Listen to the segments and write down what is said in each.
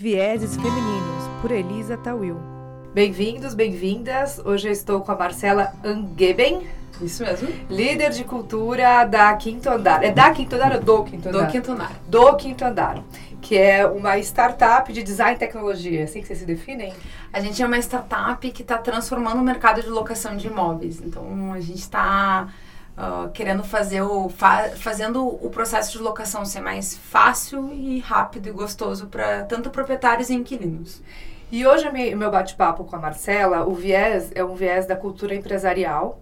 Vieses Femininos, por Elisa Tawil. Bem-vindos, bem-vindas. Hoje eu estou com a Marcela Angeben. Isso mesmo. Líder de cultura da Quinto Andar. É da Quinto Andar ou do Quinto Andar? Do Quinto Andar. Do Quinto Andar. Que é uma startup de design e tecnologia. É assim que vocês se definem? A gente é uma startup que está transformando o mercado de locação de imóveis. Então, a gente está uh, querendo fazer o fa fazendo o processo de locação ser mais fácil e rápido e gostoso para tanto proprietários e inquilinos. E hoje o meu bate-papo com a Marcela, o viés é um viés da cultura empresarial.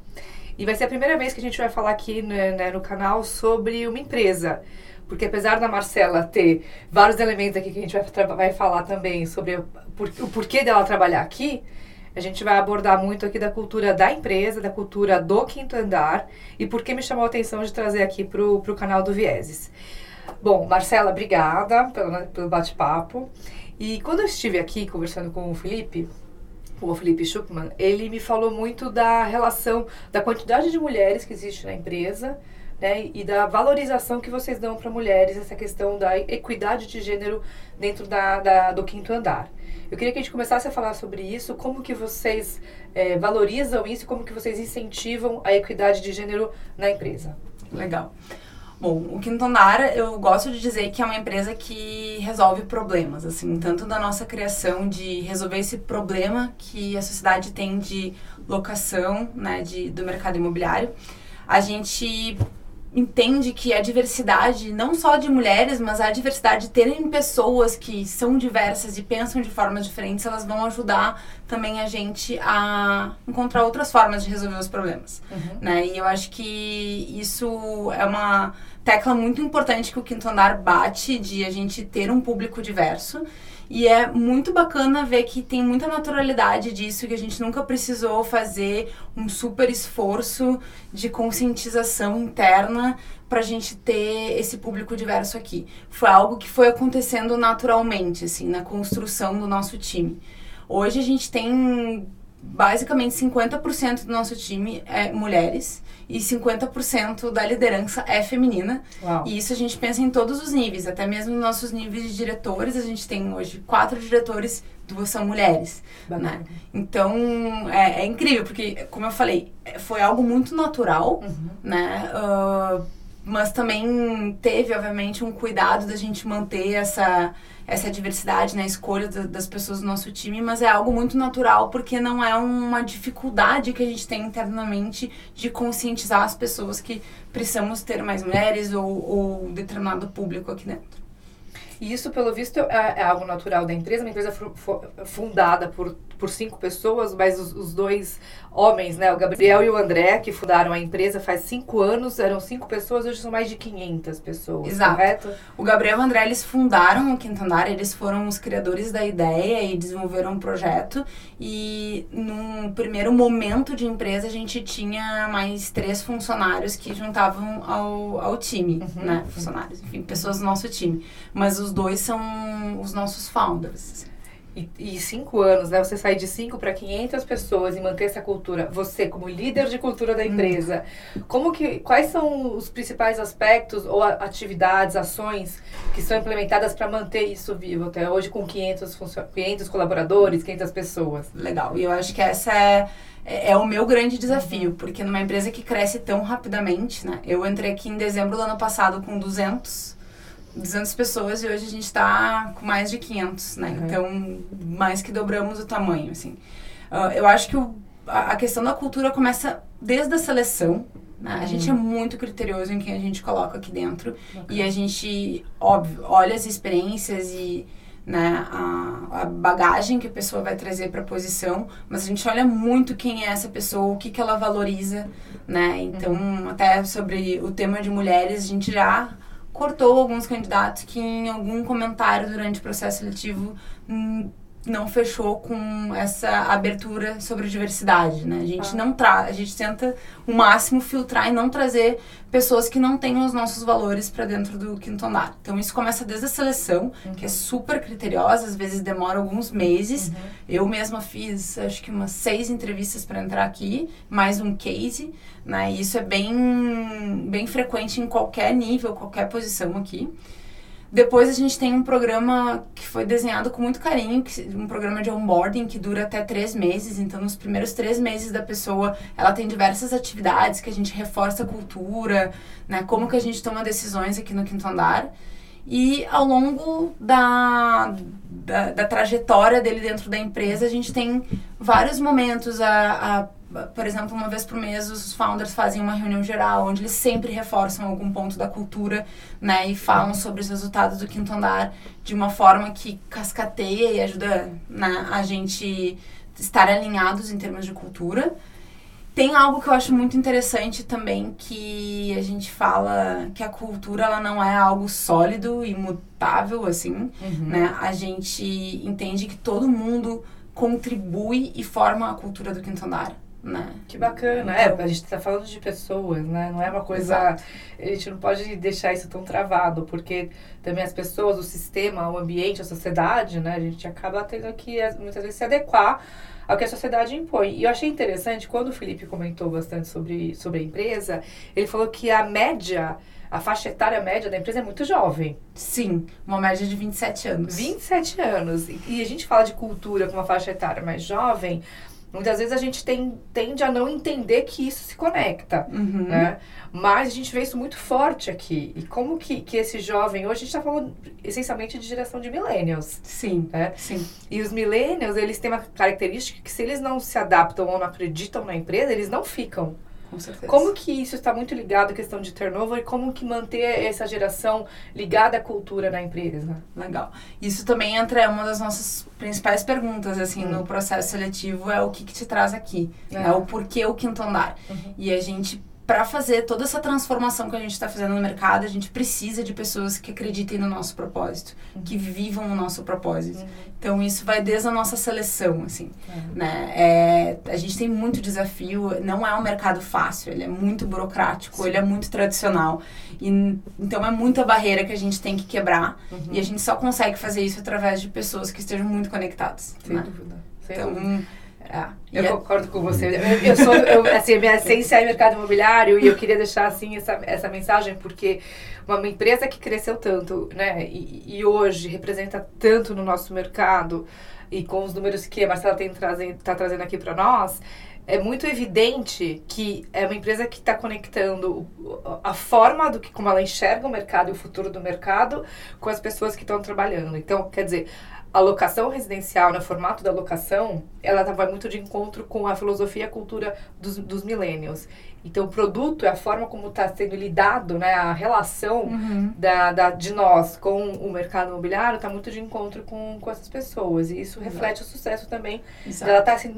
E vai ser a primeira vez que a gente vai falar aqui né, né, no canal sobre uma empresa. Porque apesar da Marcela ter vários elementos aqui que a gente vai, vai falar também sobre por, o porquê dela trabalhar aqui, a gente vai abordar muito aqui da cultura da empresa, da cultura do quinto andar e por que me chamou a atenção de trazer aqui para o canal do Vieses. Bom, Marcela, obrigada pelo, pelo bate-papo. E quando eu estive aqui conversando com o Felipe, o Felipe Schuckman, ele me falou muito da relação, da quantidade de mulheres que existe na empresa, né, e da valorização que vocês dão para mulheres, essa questão da equidade de gênero dentro da, da, do quinto andar. Eu queria que a gente começasse a falar sobre isso, como que vocês é, valorizam isso, como que vocês incentivam a equidade de gênero na empresa. Legal. Bom, o Quinto Andar, eu gosto de dizer que é uma empresa que resolve problemas, assim, tanto da nossa criação de resolver esse problema que a sociedade tem de locação, né, de, do mercado imobiliário. A gente entende que a diversidade, não só de mulheres, mas a diversidade de terem pessoas que são diversas e pensam de formas diferentes, elas vão ajudar também a gente a encontrar outras formas de resolver os problemas, uhum. né? E eu acho que isso é uma tecla muito importante que o Quinto Andar bate de a gente ter um público diverso e é muito bacana ver que tem muita naturalidade disso, que a gente nunca precisou fazer um super esforço de conscientização interna para a gente ter esse público diverso aqui. Foi algo que foi acontecendo naturalmente, assim, na construção do nosso time. Hoje a gente tem basicamente 50% do nosso time é mulheres e 50% da liderança é feminina. Uau. E isso a gente pensa em todos os níveis, até mesmo nos nossos níveis de diretores, a gente tem hoje quatro diretores, duas são mulheres. Né? Então é, é, incrível, porque, como eu falei, foi algo muito natural, uhum. né? Uh, mas também teve, obviamente, um cuidado da gente manter essa essa diversidade na escolha das pessoas do nosso time, mas é algo muito natural porque não é uma dificuldade que a gente tem internamente de conscientizar as pessoas que precisamos ter mais mulheres ou, ou determinado público aqui dentro. E isso, pelo visto, é, é algo natural da empresa, uma empresa fundada por, por cinco pessoas, mas os, os, dois homens, né, o Gabriel e o André, que fundaram a empresa faz cinco anos, eram cinco pessoas, hoje são mais de 500 pessoas, Exato. correto? O Gabriel e o André, eles fundaram o Quinto Andar, eles foram os criadores da ideia e desenvolveram um projeto, e num primeiro momento de empresa, a gente tinha mais três funcionários que juntavam ao, ao time, uhum. né, funcionários, enfim, pessoas do nosso time. Mas os dois são os nossos founders. E, e cinco anos, né? Você sair de cinco para 500 pessoas e manter essa cultura, você como líder de cultura da hum. empresa, como que, quais são os principais aspectos ou atividades, ações que são implementadas para manter isso vivo até hoje com 500, 500 colaboradores, 500 pessoas? Legal. E eu acho que essa é é, é o meu grande desafio, porque numa empresa que cresce tão rapidamente, né? Eu entrei aqui em dezembro do ano passado com 200 200 pessoas e hoje a gente está com mais de 500, né? Uhum. Então, mais que dobramos o tamanho, assim. Uh, eu acho que o, a, a, questão da cultura começa desde a seleção, né? Uhum. A gente é muito criterioso em quem a gente coloca aqui dentro e a gente, óbvio, olha as experiências e né, a, a, bagagem que a pessoa vai trazer para a posição, mas a gente olha muito quem é essa pessoa, o que, que ela valoriza, né? Então, uhum. até sobre o tema de mulheres, a gente já cortou alguns candidatos que em algum comentário durante o processo seletivo hum, não fechou com essa abertura sobre diversidade, né? A gente ah. não traz, a gente tenta o máximo filtrar e não trazer pessoas que não tenham os nossos valores para dentro do quinto andar. Então isso começa desde a seleção, uhum. que é super criteriosa, às vezes demora alguns meses. Uhum. Eu mesma fiz, acho que umas seis entrevistas para entrar aqui, mais um case, né? E isso é bem bem frequente em qualquer nível, qualquer posição aqui. Depois a gente tem um programa que foi desenhado com muito carinho, que, um programa de onboarding que dura até três meses. Então, nos primeiros três meses da pessoa, ela tem diversas atividades que a gente reforça a cultura, né? Como que a gente toma decisões aqui no quinto andar. E ao longo da, da, da trajetória dele dentro da empresa, a gente tem vários momentos. A, a por exemplo, uma vez por mês os founders fazem uma reunião geral onde eles sempre reforçam algum ponto da cultura, né, e falam sobre os resultados do quinto andar de uma forma que cascateia e ajuda né, a gente estar alinhados em termos de cultura. Tem algo que eu acho muito interessante também que a gente fala que a cultura ela não é algo sólido, imutável assim, uhum. né? A gente entende que todo mundo contribui e forma a cultura do quinto andar. Né? Que bacana. É, então, é, a gente está falando de pessoas, né? Não é uma coisa. Exato. A gente não pode deixar isso tão travado, porque também as pessoas, o sistema, o ambiente, a sociedade, né? A gente acaba tendo que muitas vezes se adequar ao que a sociedade impõe. E eu achei interessante, quando o Felipe comentou bastante sobre, sobre a empresa, ele falou que a média, a faixa etária média da empresa é muito jovem. Sim, uma média de 27 anos. 27 anos. E a gente fala de cultura com uma faixa etária mais jovem, Muitas vezes a gente tem, tende a não entender que isso se conecta, uhum. né? Mas a gente vê isso muito forte aqui. E como que, que esse jovem... Hoje a gente está falando essencialmente de geração de millennials. Sim, né? sim. E os millennials, eles têm uma característica que se eles não se adaptam ou não acreditam na empresa, eles não ficam. Com certeza. Como que isso está muito ligado à questão de turnover e como que manter essa geração ligada à cultura na empresa? Legal. Isso também entra é uma das nossas principais perguntas assim hum. no processo seletivo é o que, que te traz aqui, é. é o porquê o quinto andar. Uhum. E a gente para fazer toda essa transformação que a gente está fazendo no mercado, a gente precisa de pessoas que acreditem no nosso propósito, uhum. que vivam o nosso propósito. Uhum. Então isso vai desde a nossa seleção, assim, uhum. né? É, a gente tem muito desafio. Não é um mercado fácil. Ele é muito burocrático. Sim. Ele é muito tradicional. E então é muita barreira que a gente tem que quebrar. Uhum. E a gente só consegue fazer isso através de pessoas que estejam muito conectadas. Sem né? dúvida. Sem então dúvida. É, eu é... concordo com você. Eu, eu sou, eu, assim, minha essência é mercado imobiliário e eu queria deixar assim essa, essa mensagem porque uma empresa que cresceu tanto, né, e, e hoje representa tanto no nosso mercado e com os números que a Marcela tem trazendo, tá trazendo aqui para nós, é muito evidente que é uma empresa que está conectando a forma do que como ela enxerga o mercado e o futuro do mercado com as pessoas que estão trabalhando. Então, quer dizer, a locação residencial, no formato da locação, ela vai muito de encontro com a filosofia e a cultura dos, dos millennials. Então, o produto é a forma como está sendo lidado, né? A relação uhum. da, da, de nós com o mercado imobiliário está muito de encontro com, com essas pessoas. E isso reflete Exato. o sucesso também. Exato. Ela está se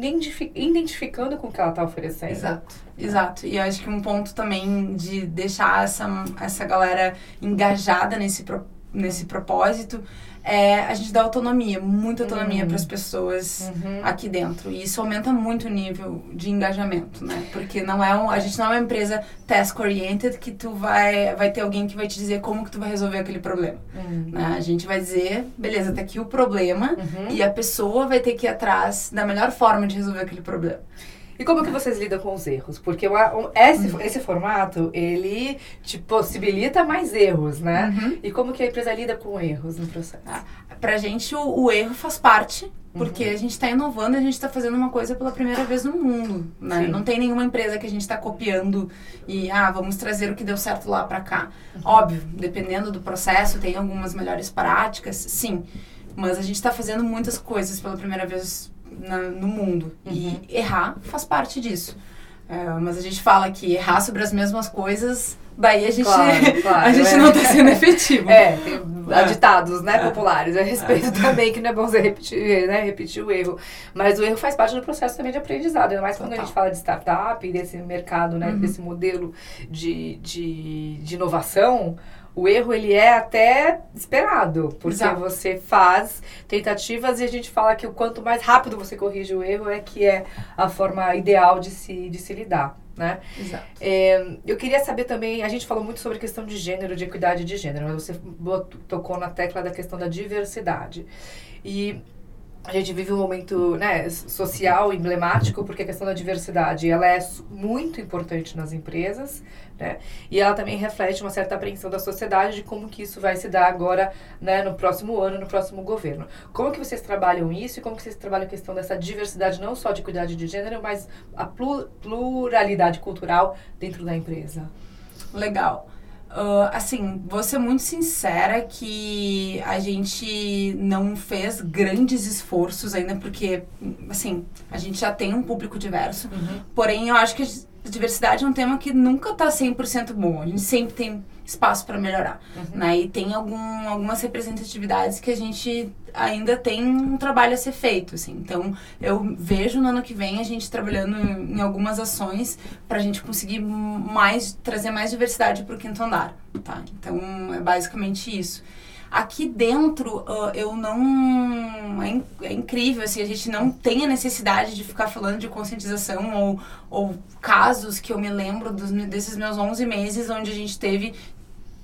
identificando com o que ela está oferecendo. Exato. Exato. E eu acho que um ponto também de deixar essa, essa galera engajada nesse, nesse propósito é a gente dá autonomia, muita autonomia uhum. para as pessoas uhum. aqui dentro. E isso aumenta muito o nível de engajamento, né? Porque não é um, a gente não é uma empresa task oriented que tu vai vai ter alguém que vai te dizer como que tu vai resolver aquele problema. Uhum. Né? A gente vai dizer, beleza, tá aqui o problema uhum. e a pessoa vai ter que ir atrás da melhor forma de resolver aquele problema. E como que vocês lidam com os erros? Porque o, esse, uhum. esse formato, ele te possibilita mais erros, né? Uhum. E como que a empresa lida com erros no processo? Ah, pra gente, o, o erro faz parte porque uhum. a gente está inovando, a gente está fazendo uma coisa pela primeira vez no mundo, né? Não tem nenhuma empresa que a gente está copiando e ah, vamos trazer o que deu certo lá para cá. Uhum. Óbvio, dependendo do processo, tem algumas melhores práticas, sim. Mas a gente está fazendo muitas coisas pela primeira vez na, no mundo. Uhum. E errar faz parte disso. É, mas a gente fala que errar sobre as mesmas coisas, daí a gente, claro, claro, a gente é. não está sendo efetivo. É, tem é. ditados né, populares a respeito também, que não é bom você repetir, né, repetir o erro. Mas o erro faz parte do processo também de aprendizado, ainda mais Total. quando a gente fala de startup, desse mercado, né, uhum. desse modelo de, de, de inovação o erro ele é até esperado, porque Exato. você faz tentativas e a gente fala que o quanto mais rápido você corrige o erro é que é a forma ideal de se, de se lidar. Né? Exato. É, eu queria saber também, a gente falou muito sobre questão de gênero, de equidade de gênero, mas você tocou na tecla da questão da diversidade. E a gente vive um momento né, social emblemático, porque a questão da diversidade ela é muito importante nas empresas, né? E ela também reflete uma certa apreensão da sociedade de como que isso vai se dar agora, né, no próximo ano, no próximo governo. Como que vocês trabalham isso e como que vocês trabalham a questão dessa diversidade, não só de cuidado de gênero, mas a pluralidade cultural dentro da empresa? Legal. Uh, assim, vou ser muito sincera que a gente não fez grandes esforços ainda, porque, assim, a gente já tem um público diverso. Uhum. Porém, eu acho que a diversidade é um tema que nunca está 100% bom. A gente sempre tem espaço para melhorar. Uhum. Né? E tem algum, algumas representatividades que a gente ainda tem um trabalho a ser feito. Assim. Então, eu vejo no ano que vem a gente trabalhando em, algumas ações para a gente conseguir mais trazer mais diversidade para o quinto andar. Tá? Então, é basicamente isso. Aqui dentro, uh, eu não. É, in, é, incrível, assim, a gente não tem a necessidade de ficar falando de conscientização ou, ou casos que eu me lembro dos, desses meus 11 meses onde a gente teve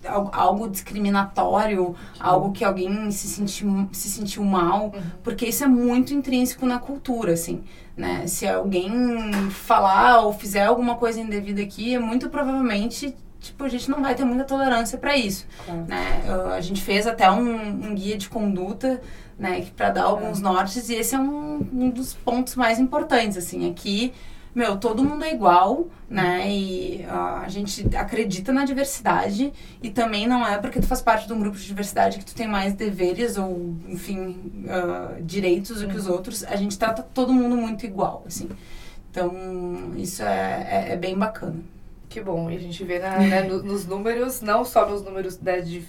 algo discriminatório, algo que alguém se sentiu, se sentiu mal, uhum. porque isso é muito intrínseco na cultura, assim, né? Se alguém falar ou fizer alguma coisa indevida aqui, é muito provavelmente tipo, a gente não vai ter muita tolerância para isso, né? A gente fez até um, um guia de conduta, né, para dar alguns nortes e esse é um, um dos pontos mais importantes, assim, aqui meu, todo mundo é igual, né? E uh, a gente acredita na diversidade e também não é porque tu faz parte de um grupo de diversidade que tu tem mais deveres ou, enfim, uh, direitos do que os outros. A gente trata todo mundo muito igual, assim. Então, isso é, é, é bem bacana. Que bom, e a gente vê na, né, nos números, não só nos números né, de,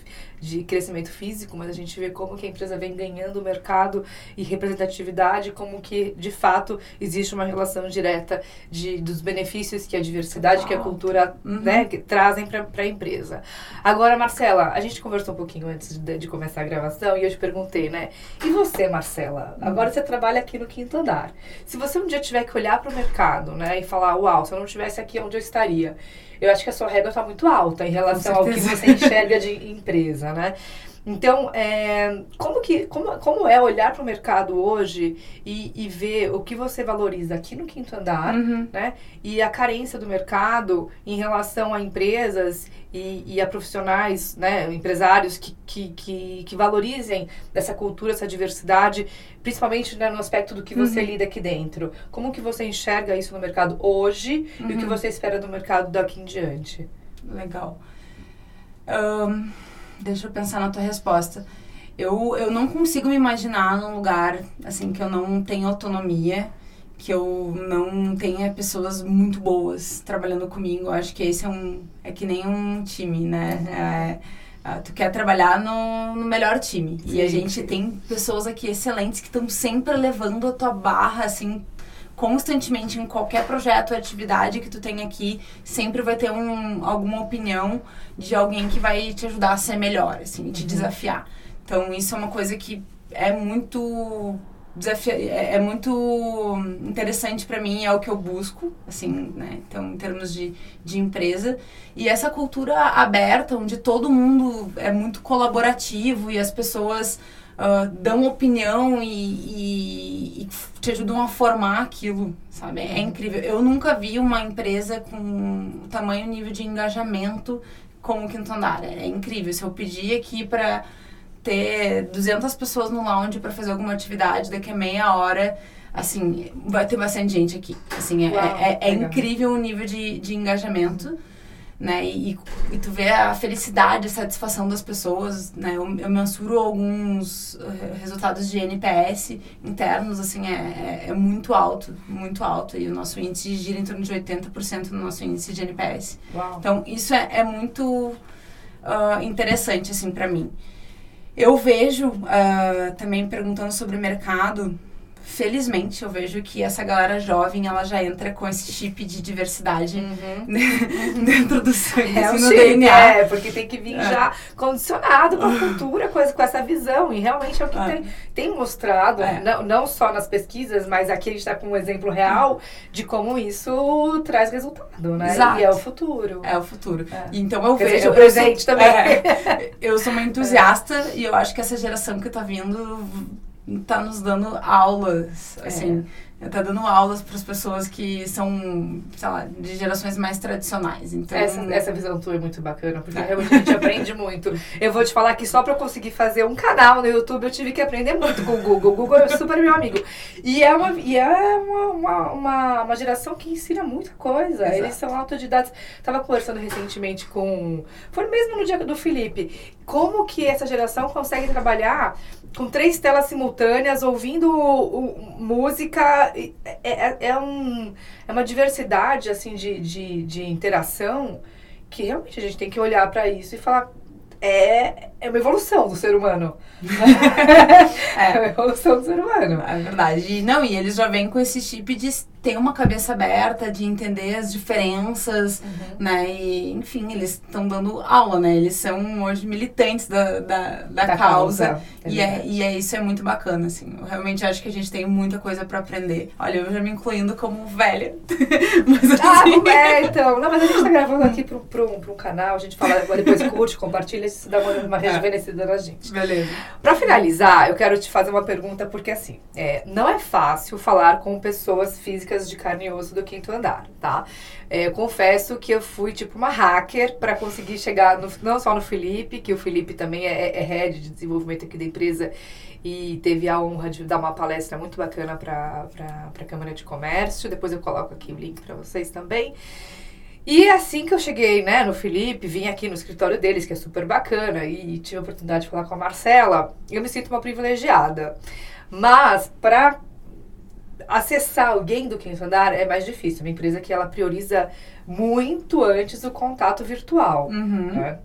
de crescimento físico, mas a gente vê como que a empresa vem ganhando mercado e representatividade, como que de fato existe uma relação direta de, dos benefícios que a diversidade, que a cultura uhum. né, trazem para a empresa. Agora, Marcela, a gente conversou um pouquinho antes de, de, começar a gravação e eu te perguntei, né? E você, Marcela? Agora você trabalha aqui no quinto andar. Se você um dia tiver que olhar para o mercado, né, e falar, uau, se eu não estivesse aqui, onde eu estaria? Eu acho que a sua régua está muito alta em relação ao que você enxerga de empresa, né? Então, é, como, que, como, como é olhar para o mercado hoje e, e ver o que você valoriza aqui no quinto andar, uhum. né? E a carência do mercado em relação a empresas e, e a profissionais, né? Empresários que, que, que, que, valorizem essa cultura, essa diversidade, principalmente né, no aspecto do que você uhum. lida aqui dentro. Como que você enxerga isso no mercado hoje uhum. e o que uhum. você espera do mercado daqui em diante? Legal. Um Deixa eu pensar na tua resposta. Eu, eu não consigo me imaginar num lugar, assim, que eu não tenho autonomia, que eu não tenha pessoas muito boas trabalhando comigo. Eu acho que esse é um... É que nem um time, né? Uhum. É, tu quer trabalhar no, no melhor time. Sim, e a gente sim. tem pessoas aqui excelentes que estão sempre levando a tua barra, assim, constantemente em qualquer projeto ou atividade que tu tem aqui, sempre vai ter um, alguma opinião de alguém que vai te ajudar a ser melhor, assim, te uhum. desafiar. Então, isso é uma coisa que é muito desafia é, é muito interessante para mim, é o que eu busco, assim, né? Então, em termos de, de empresa. E essa cultura aberta, onde todo mundo é muito colaborativo e as pessoas uh, dão opinião e, e, e, te ajudam a formar aquilo, sabe? É incrível. Eu nunca vi uma empresa com tamanho nível de engajamento como o Quinto Andar. É incrível. Se eu pedir aqui para ter 200 pessoas no lounge para fazer alguma atividade, daqui a meia hora assim, vai ter bastante gente aqui. Assim, é, Uau, é, é incrível o nível de, de engajamento né? E, e tu vê a felicidade, a satisfação das pessoas, né? Eu, eu mensuro alguns eh, resultados de NPS internos, assim, é, é, é, muito alto, muito alto. E o nosso índice gira em torno de 80% no nosso índice de NPS. Uau. Então, isso é, é muito uh, interessante, assim, para mim. Eu vejo, uh, também perguntando sobre o mercado, felizmente eu vejo que essa galera jovem ela já entra com esse chip de diversidade uhum. dentro do sangue, é assim, no chip, DNA. É, porque tem que vir é. já condicionado com a cultura, com, com essa visão. E realmente é o que é. tem, tem mostrado, é. não, não só nas pesquisas, mas aqui a gente está com um exemplo real de como isso traz resultado, né? Exato. E é o futuro. É o futuro. É. Então eu Quer vejo. o presente sou, também. É. eu sou uma entusiasta e eu acho que essa geração que está vindo tá nos dando aulas, assim. É tá dando aulas para as pessoas que são, sei lá, de gerações mais tradicionais. Então, essa, essa visão tua é muito bacana, porque é. realmente a gente aprende muito. Eu vou te falar que só para eu conseguir fazer um canal no YouTube, eu tive que aprender muito com o Google. O Google é super meu amigo. E é uma, e é uma, uma, uma, uma geração que ensina muita coisa. Exato. Eles são autodidatos. Tava conversando recentemente com... Foi mesmo no dia do Felipe. Como que essa geração consegue trabalhar com três telas simultâneas, ouvindo música. É, é, é, um, é uma diversidade assim de, de, de interação que realmente a gente tem que olhar para isso e falar é, é uma evolução do ser humano. é. é uma evolução do ser humano. É verdade. E, não, e eles já vêm com esse chip de ter uma cabeça aberta, de entender as diferenças, uhum. né? E, enfim, eles estão dando aula, né? Eles são hoje militantes da, da, da, da causa. causa. É e, é, e é isso é muito bacana, assim. Eu realmente acho que a gente tem muita coisa para aprender. Olha, eu já me incluindo como velha. mas, ah, assim... Ah, é, então. Não, mas a gente tá gravando aqui pro, pro, pro canal, a gente fala, depois curte, compartilha, isso dá uma, uma. rejuvenescida na gente. Beleza. Pra finalizar, eu quero te fazer uma pergunta, porque assim, é, não é fácil falar com pessoas físicas de carne e osso do quinto andar, tá? É, eu confesso que eu fui tipo uma hacker para conseguir chegar no, não só no Felipe, que o Felipe também é, é head de desenvolvimento aqui da empresa e teve a honra de dar uma palestra muito bacana para a Câmara de Comércio. Depois eu coloco aqui o link para vocês também. E assim que eu cheguei, né, no Felipe, vim aqui no escritório deles, que é super bacana, e tive a oportunidade de falar com a Marcela, eu me sinto uma privilegiada. Mas, para acessar alguém do quinto andar é mais difícil. É uma empresa que ela prioriza muito antes o contato virtual. Uhum. Né?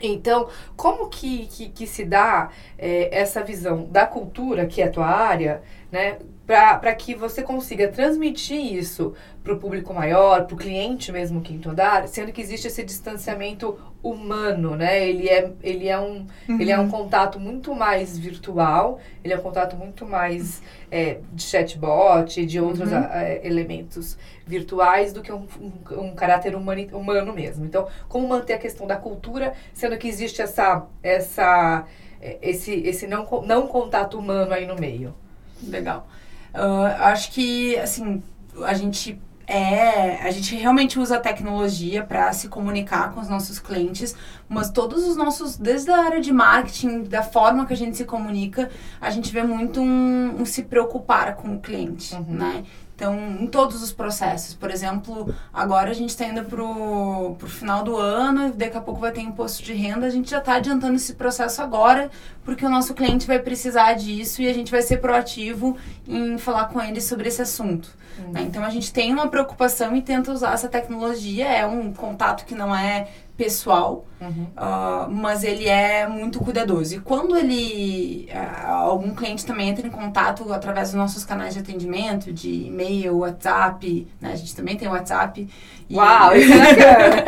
Então, como que, que, que se dá é, essa visão da cultura, que é a tua área, né, para que você consiga transmitir isso para o público maior, para o cliente mesmo quinto andar, sendo que existe esse distanciamento humano, né? Ele é, ele é, um, uhum. ele é um contato muito mais virtual, ele é um contato muito mais é, de chatbot, de outros uhum. a, a, elementos virtuais do que um, um, um caráter humano, humano mesmo. Então, como manter a questão da cultura, sendo que existe essa, essa, é, esse, esse não, não contato humano aí no meio? Legal. Uh, acho que, assim, a gente é, a gente realmente usa a tecnologia para se comunicar com os nossos clientes, mas todos os nossos, desde a área de marketing, da forma que a gente se comunica, a gente vê muito um, um se preocupar com o cliente, uhum. né? Então, em todos os processos. Por exemplo, agora a gente está indo para o final do ano, daqui a pouco vai ter imposto de renda, a gente já está adiantando esse processo agora, porque o nosso cliente vai precisar disso e a gente vai ser proativo em falar com ele sobre esse assunto. Uhum. Né? Então, a gente tem uma preocupação e tenta usar essa tecnologia, é um contato que não é pessoal, uhum. uh, mas ele é muito cuidadoso. E quando ele, uh, algum cliente também entra em contato através dos nossos canais de atendimento, de e-mail, WhatsApp, né? A gente também tem WhatsApp. E... Uau, isso é bacana.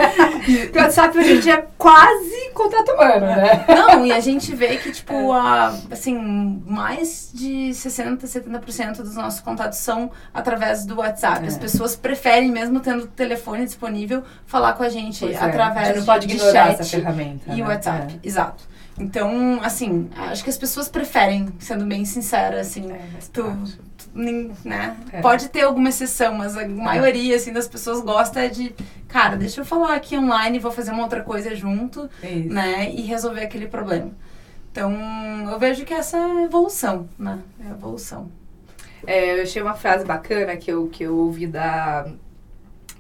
o WhatsApp hoje em dia é quase contato humano, né? Não, e a gente vê que, tipo, é. a, assim, mais de 60%, 70% dos nossos contatos são através do WhatsApp. É. As pessoas preferem, mesmo tendo o telefone disponível, falar com a gente pois é. através é. não pode ignorar essa ferramenta. E o né? WhatsApp, é. exato. Então, assim, acho que as pessoas preferem, sendo bem sincera, assim, é, tu, tu, né? É. Pode ter alguma exceção, mas a é. maioria, assim, das pessoas gosta de, cara, deixa eu falar aqui online, vou fazer uma outra coisa junto, Isso. né? E resolver aquele problema. Então, eu vejo que essa é a evolução, né? É evolução. É, eu achei uma frase bacana que eu, que eu ouvi da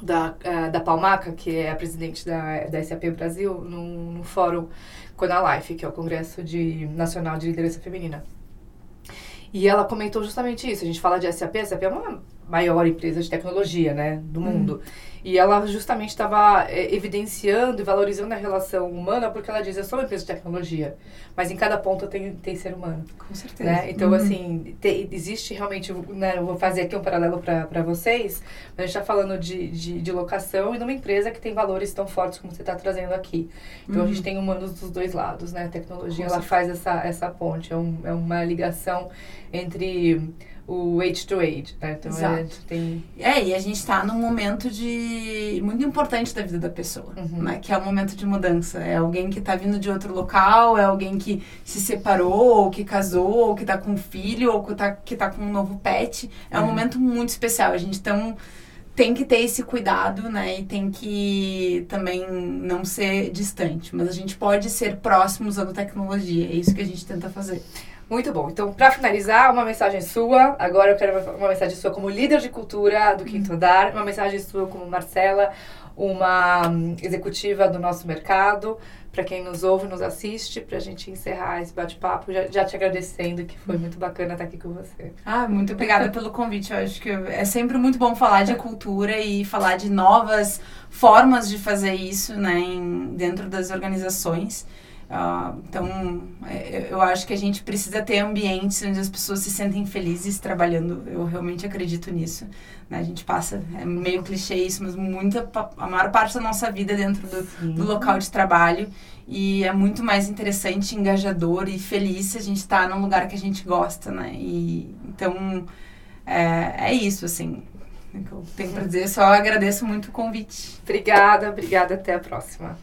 da, uh, da Palmaca, que é a presidente da, da SAP Brasil, no, no fórum Conalife, que é o Congresso de, Nacional de Liderança Feminina. E ela comentou justamente isso. A gente fala de SAP, a SAP é uma maior empresa de tecnologia, né, do hum. mundo. E ela justamente estava é, evidenciando e valorizando a relação humana, porque ela diz, eu sou uma empresa de tecnologia, mas em cada ponto tem, tem ser humano. Com certeza. Né? Então, uhum. assim, te, existe realmente, né, eu vou fazer aqui um paralelo para vocês, a gente está falando de, de, de, locação e numa empresa que tem valores tão fortes como você está trazendo aqui. Então, uhum. a gente uhum. tem humanos dos dois lados, né? A tecnologia, ela faz essa, essa ponte, é, um, é uma ligação entre o age to age, né? Então, Exato. É, tem... é, e a gente está num momento de muito importante da vida da pessoa, uhum. né? Que é o momento de mudança. É alguém que está vindo de outro local, é alguém que se separou, ou que casou, ou que está com um filho, ou que tá, que tá com um novo pet. É uhum. um momento muito especial. A gente tão tem que ter esse cuidado, né? E tem que também não ser distante. Mas a gente pode ser próximo usando tecnologia. É isso que a gente tenta fazer. Muito bom. Então, para finalizar, uma mensagem sua. Agora eu quero uma mensagem sua como líder de cultura do Quinto Andar, uma mensagem sua como Marcela, uma hum, executiva do nosso mercado, para quem nos ouve, nos assiste, para a gente encerrar esse bate-papo, já, já, te agradecendo, que foi muito bacana estar aqui com você. Ah, muito obrigada pelo convite. Eu acho que é sempre muito bom falar de cultura e falar de novas formas de fazer isso né, em, dentro das organizações. Uh, então, é, eu acho que a gente precisa ter ambientes onde as pessoas se sentem felizes trabalhando. Eu realmente acredito nisso. Né? A gente passa, é meio clichê isso, mas muita, a maior parte da nossa vida dentro do, do local de trabalho. E é muito mais interessante, engajador e feliz se a gente está num lugar que a gente gosta, né? E, então, é, é isso, assim. É que eu tenho para dizer, só agradeço muito o convite. Obrigada, obrigada. Até a próxima.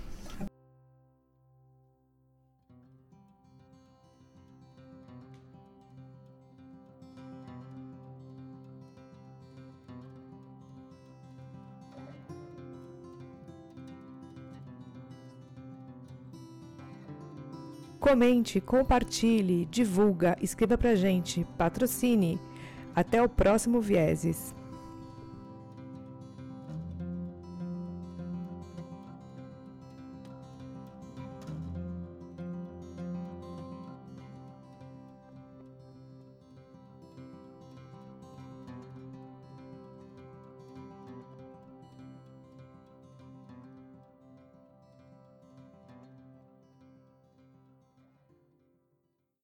Comente, compartilhe, divulga, escreva pra gente, patrocine. Até o próximo Vieses.